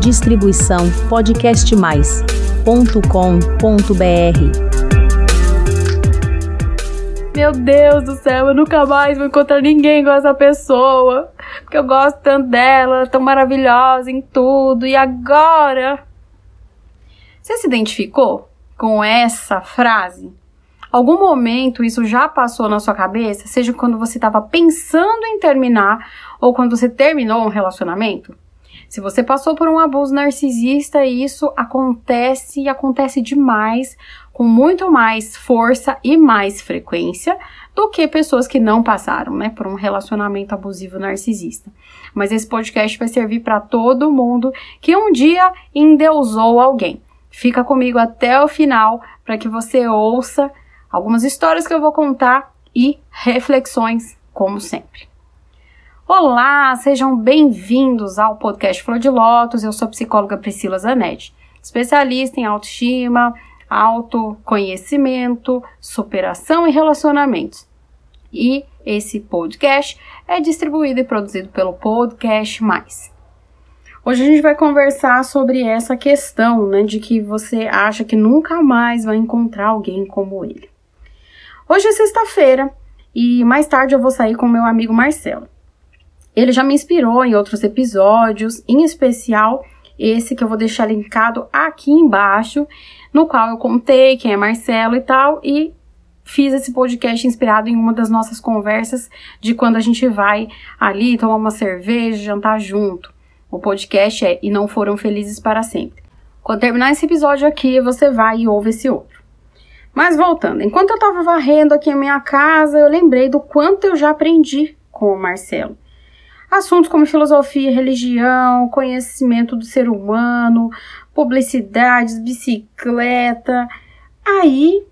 Distribuição podcastmais.com.br. Meu Deus do céu, eu nunca mais vou encontrar ninguém com essa pessoa. Porque eu gosto tanto dela, ela é tão maravilhosa em tudo. E agora? Você se identificou com essa frase? Algum momento isso já passou na sua cabeça, seja quando você estava pensando em terminar ou quando você terminou um relacionamento? Se você passou por um abuso narcisista, isso acontece e acontece demais, com muito mais força e mais frequência do que pessoas que não passaram, né, por um relacionamento abusivo narcisista. Mas esse podcast vai servir para todo mundo que um dia endeusou alguém. Fica comigo até o final para que você ouça algumas histórias que eu vou contar e reflexões, como sempre. Olá, sejam bem-vindos ao podcast Flor de Lótus. Eu sou a psicóloga Priscila Zanetti, especialista em autoestima, autoconhecimento, superação e relacionamentos. E esse podcast é distribuído e produzido pelo Podcast Mais. Hoje a gente vai conversar sobre essa questão, né, de que você acha que nunca mais vai encontrar alguém como ele. Hoje é sexta-feira e mais tarde eu vou sair com meu amigo Marcelo. Ele já me inspirou em outros episódios, em especial esse que eu vou deixar linkado aqui embaixo, no qual eu contei quem é Marcelo e tal, e fiz esse podcast inspirado em uma das nossas conversas de quando a gente vai ali tomar uma cerveja, jantar junto. O podcast é E Não Foram Felizes para Sempre. Quando terminar esse episódio aqui, você vai e ouve esse outro. Mas voltando, enquanto eu estava varrendo aqui a minha casa, eu lembrei do quanto eu já aprendi com o Marcelo. Assuntos como filosofia, religião, conhecimento do ser humano, publicidades, bicicleta. Aí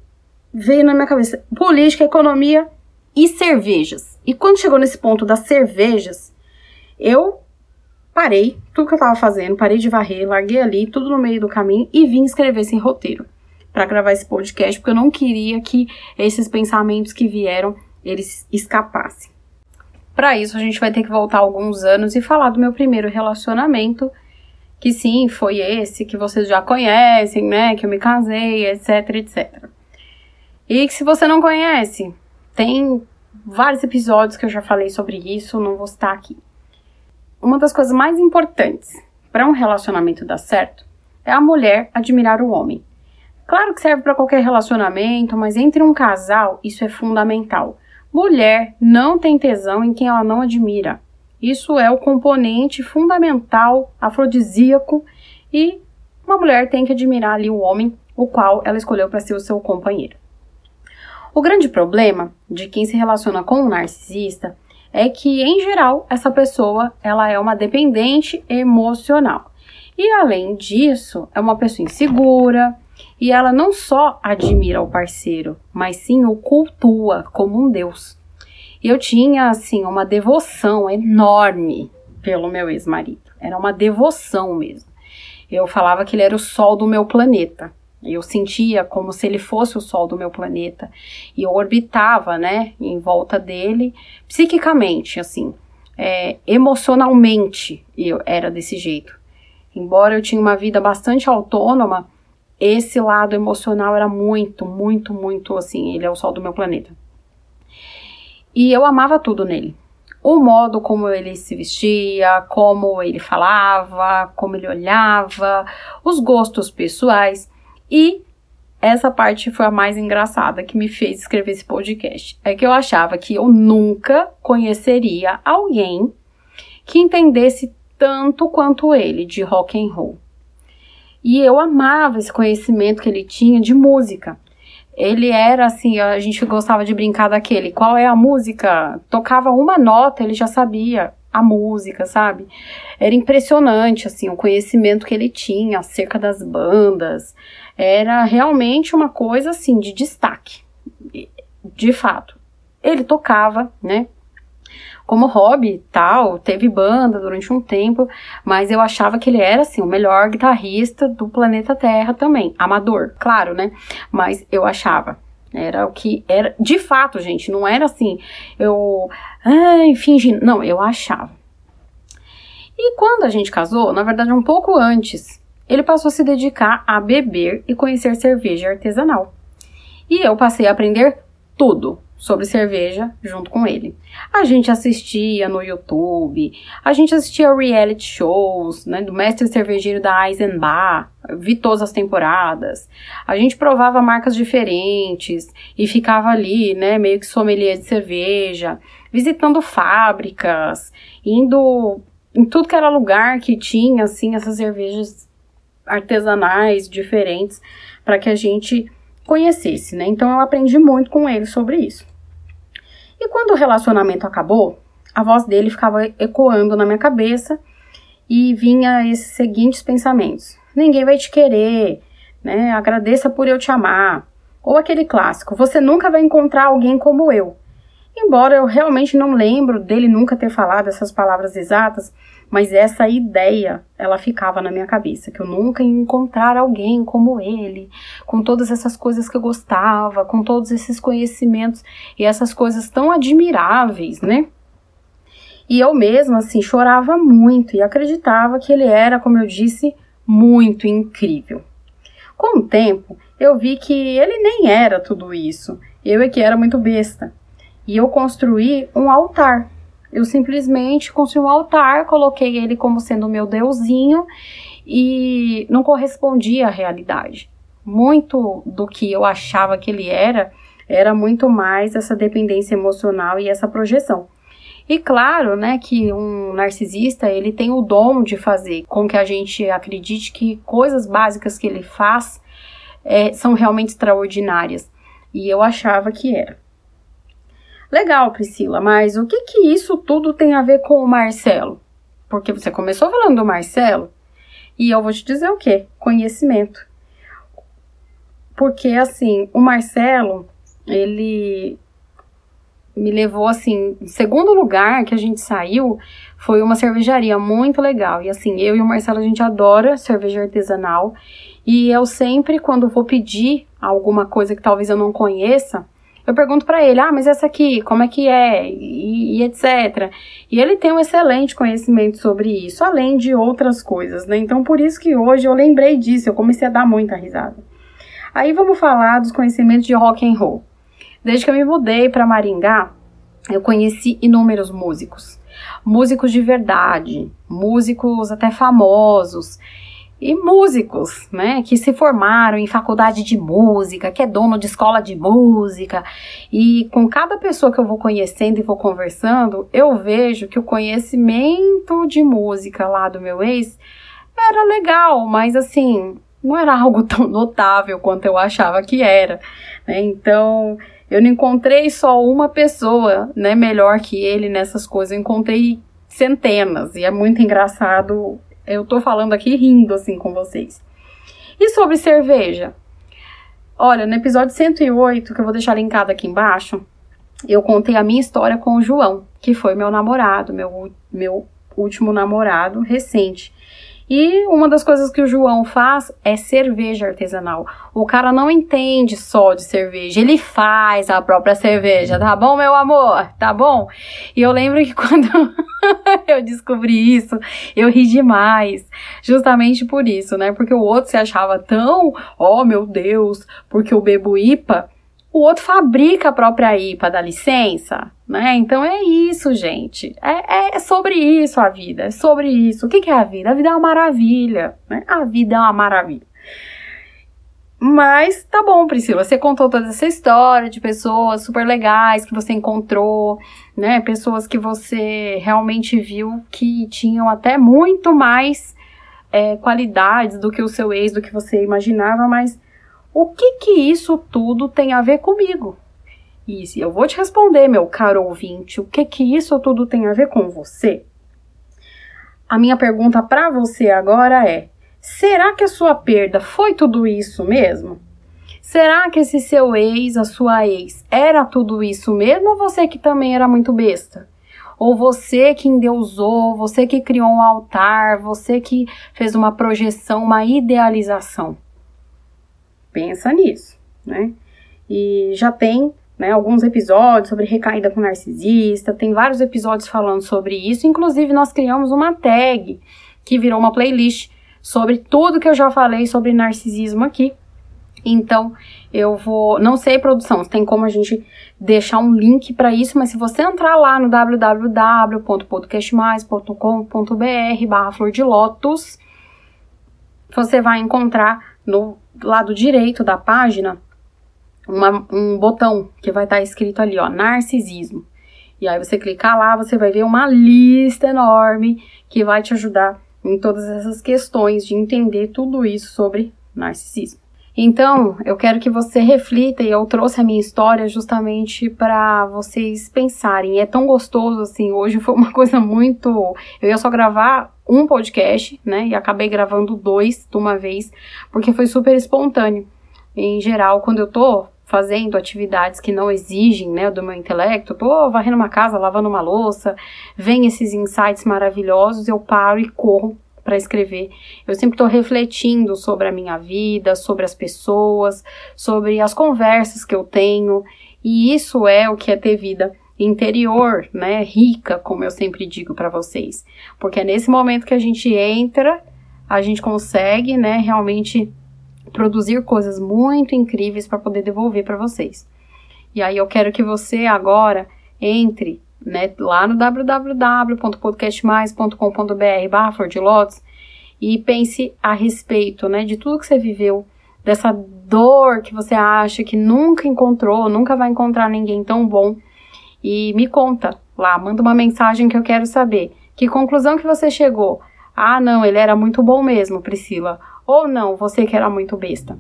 veio na minha cabeça política, economia e cervejas. E quando chegou nesse ponto das cervejas, eu parei tudo que eu estava fazendo, parei de varrer, larguei ali tudo no meio do caminho e vim escrever esse roteiro para gravar esse podcast, porque eu não queria que esses pensamentos que vieram eles escapassem. Para isso, a gente vai ter que voltar alguns anos e falar do meu primeiro relacionamento, que sim, foi esse que vocês já conhecem, né? Que eu me casei, etc, etc. E que se você não conhece, tem vários episódios que eu já falei sobre isso, não vou estar aqui. Uma das coisas mais importantes para um relacionamento dar certo é a mulher admirar o homem. Claro que serve para qualquer relacionamento, mas entre um casal isso é fundamental. Mulher não tem tesão em quem ela não admira. Isso é o componente fundamental, afrodisíaco, e uma mulher tem que admirar ali o homem, o qual ela escolheu para ser o seu companheiro. O grande problema de quem se relaciona com um narcisista é que, em geral, essa pessoa ela é uma dependente emocional. E além disso, é uma pessoa insegura, e ela não só admira o parceiro, mas sim o cultua como um deus. Eu tinha, assim, uma devoção enorme pelo meu ex-marido. Era uma devoção mesmo. Eu falava que ele era o sol do meu planeta. Eu sentia como se ele fosse o sol do meu planeta. E eu orbitava, né, em volta dele, psiquicamente, assim. É, emocionalmente, eu era desse jeito. Embora eu tinha uma vida bastante autônoma, esse lado emocional era muito, muito, muito assim. Ele é o sol do meu planeta. E eu amava tudo nele. O modo como ele se vestia, como ele falava, como ele olhava, os gostos pessoais. E essa parte foi a mais engraçada que me fez escrever esse podcast. É que eu achava que eu nunca conheceria alguém que entendesse tanto quanto ele de rock and roll. E eu amava esse conhecimento que ele tinha de música. Ele era assim, a gente gostava de brincar daquele, qual é a música? Tocava uma nota, ele já sabia a música, sabe? Era impressionante assim o conhecimento que ele tinha acerca das bandas. Era realmente uma coisa assim de destaque. De fato. Ele tocava, né? Como hobby tal, teve banda durante um tempo, mas eu achava que ele era assim o melhor guitarrista do planeta Terra também, amador, claro, né? Mas eu achava era o que era, de fato, gente, não era assim, eu, ai, fingindo, não, eu achava. E quando a gente casou, na verdade um pouco antes, ele passou a se dedicar a beber e conhecer cerveja artesanal. E eu passei a aprender tudo sobre cerveja junto com ele. A gente assistia no YouTube, a gente assistia reality shows, né, do mestre cervejeiro da Eisenbach, vi todas as temporadas. A gente provava marcas diferentes e ficava ali, né, meio que sommelier de cerveja, visitando fábricas, indo em tudo que era lugar que tinha assim essas cervejas artesanais diferentes para que a gente conhecesse, né? Então eu aprendi muito com ele sobre isso. E quando o relacionamento acabou, a voz dele ficava ecoando na minha cabeça e vinha esses seguintes pensamentos: ninguém vai te querer, né? Agradeça por eu te amar. Ou aquele clássico: você nunca vai encontrar alguém como eu. Embora eu realmente não lembro dele nunca ter falado essas palavras exatas, mas essa ideia, ela ficava na minha cabeça, que eu nunca ia encontrar alguém como ele, com todas essas coisas que eu gostava, com todos esses conhecimentos e essas coisas tão admiráveis, né? E eu mesma, assim, chorava muito e acreditava que ele era, como eu disse, muito incrível. Com o tempo, eu vi que ele nem era tudo isso. Eu é que era muito besta e eu construí um altar. Eu simplesmente construí um altar, coloquei ele como sendo o meu deusinho e não correspondia à realidade. Muito do que eu achava que ele era, era muito mais essa dependência emocional e essa projeção. E claro, né, que um narcisista, ele tem o dom de fazer com que a gente acredite que coisas básicas que ele faz é, são realmente extraordinárias. E eu achava que era. Legal, Priscila, mas o que que isso tudo tem a ver com o Marcelo? Porque você começou falando do Marcelo e eu vou te dizer o que? Conhecimento. Porque assim, o Marcelo, ele me levou assim, segundo lugar que a gente saiu foi uma cervejaria muito legal. E assim, eu e o Marcelo a gente adora cerveja artesanal. E eu sempre quando vou pedir alguma coisa que talvez eu não conheça, eu pergunto para ele, ah, mas essa aqui, como é que é? E, e, etc. E ele tem um excelente conhecimento sobre isso, além de outras coisas, né? Então, por isso que hoje eu lembrei disso, eu comecei a dar muita risada. Aí vamos falar dos conhecimentos de rock and roll. Desde que eu me mudei para Maringá, eu conheci inúmeros músicos. Músicos de verdade, músicos até famosos e músicos, né, que se formaram em faculdade de música, que é dono de escola de música, e com cada pessoa que eu vou conhecendo e vou conversando, eu vejo que o conhecimento de música lá do meu ex era legal, mas assim, não era algo tão notável quanto eu achava que era, né? Então, eu não encontrei só uma pessoa, né, melhor que ele nessas coisas, eu encontrei centenas, e é muito engraçado eu tô falando aqui rindo assim com vocês. E sobre cerveja? Olha, no episódio 108, que eu vou deixar linkado aqui embaixo, eu contei a minha história com o João, que foi meu namorado, meu, meu último namorado recente. E uma das coisas que o João faz é cerveja artesanal. O cara não entende só de cerveja, ele faz a própria cerveja, tá bom, meu amor? Tá bom? E eu lembro que quando eu descobri isso, eu ri demais. Justamente por isso, né? Porque o outro se achava tão, oh meu Deus, porque eu bebo IPA o outro fabrica a própria IPA, dá licença, né? Então é isso, gente. É, é, sobre isso a vida, é sobre isso. O que, que é a vida? A vida é uma maravilha, né? A vida é uma maravilha. Mas tá bom, Priscila, você contou toda essa história de pessoas super legais que você encontrou, né? Pessoas que você realmente viu que tinham até muito mais é, qualidades do que o seu ex, do que você imaginava, mas o que que isso tudo tem a ver comigo? E eu vou te responder, meu caro ouvinte, o que que isso tudo tem a ver com você? A minha pergunta para você agora é: será que a sua perda foi tudo isso mesmo? Será que esse seu ex, a sua ex, era tudo isso mesmo ou você que também era muito besta? Ou você que endeusou, você que criou um altar, você que fez uma projeção, uma idealização? Pensa nisso, né? E já tem né, alguns episódios sobre recaída com narcisista, tem vários episódios falando sobre isso. Inclusive, nós criamos uma tag que virou uma playlist sobre tudo que eu já falei sobre narcisismo aqui. Então, eu vou. Não sei, produção, tem como a gente deixar um link para isso, mas se você entrar lá no www.podcastmais.com.br barra flor de lótus, você vai encontrar no lado direito da página uma, um botão que vai estar escrito ali, ó, narcisismo. E aí você clicar lá, você vai ver uma lista enorme que vai te ajudar em todas essas questões de entender tudo isso sobre narcisismo. Então, eu quero que você reflita e eu trouxe a minha história justamente para vocês pensarem. É tão gostoso assim, hoje foi uma coisa muito, eu ia só gravar um podcast, né? E acabei gravando dois de uma vez, porque foi super espontâneo. Em geral, quando eu tô fazendo atividades que não exigem, né, do meu intelecto, tô varrendo uma casa, lavando uma louça, vem esses insights maravilhosos, eu paro e corro para escrever. Eu sempre estou refletindo sobre a minha vida, sobre as pessoas, sobre as conversas que eu tenho, e isso é o que é ter vida interior, né, rica, como eu sempre digo para vocês. Porque é nesse momento que a gente entra, a gente consegue, né, realmente produzir coisas muito incríveis para poder devolver para vocês. E aí eu quero que você agora entre né, lá no www.podcastmais.com.br e pense a respeito, né, de tudo que você viveu, dessa dor que você acha que nunca encontrou, nunca vai encontrar ninguém tão bom e me conta lá, manda uma mensagem que eu quero saber. Que conclusão que você chegou? Ah, não, ele era muito bom mesmo, Priscila. Ou não, você que era muito besta.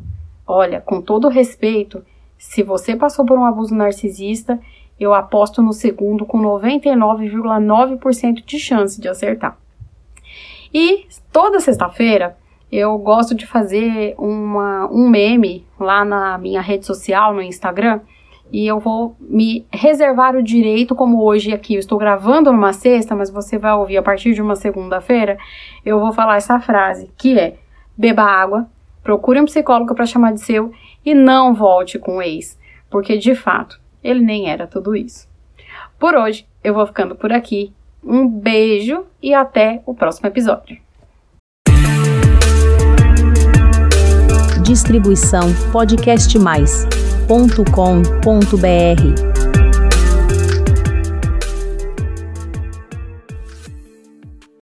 Olha, com todo respeito, se você passou por um abuso narcisista, eu aposto no segundo com 99,9% de chance de acertar. E toda sexta-feira eu gosto de fazer uma, um meme lá na minha rede social, no Instagram, e eu vou me reservar o direito, como hoje aqui eu estou gravando numa sexta, mas você vai ouvir a partir de uma segunda-feira, eu vou falar essa frase, que é: beba água, procure um psicólogo para chamar de seu e não volte com o ex, porque de fato ele nem era tudo isso. Por hoje, eu vou ficando por aqui. Um beijo e até o próximo episódio. Distribuição podcast mais ponto com ponto br